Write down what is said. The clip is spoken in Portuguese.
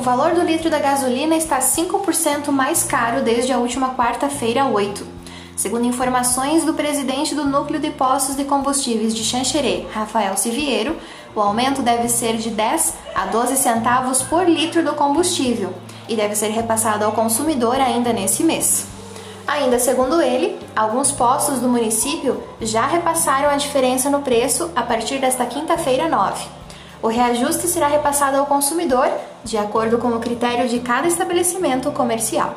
valor do litro da gasolina está 5% mais caro desde a última quarta-feira 8. Segundo informações do presidente do Núcleo de Postos de Combustíveis de Xanxerê, Rafael Siviero, o aumento deve ser de 10 a 12 centavos por litro do combustível e deve ser repassado ao consumidor ainda nesse mês. Ainda segundo ele, alguns postos do município já repassaram a diferença no preço a partir desta quinta-feira 9. O reajuste será repassado ao consumidor de acordo com o critério de cada estabelecimento comercial.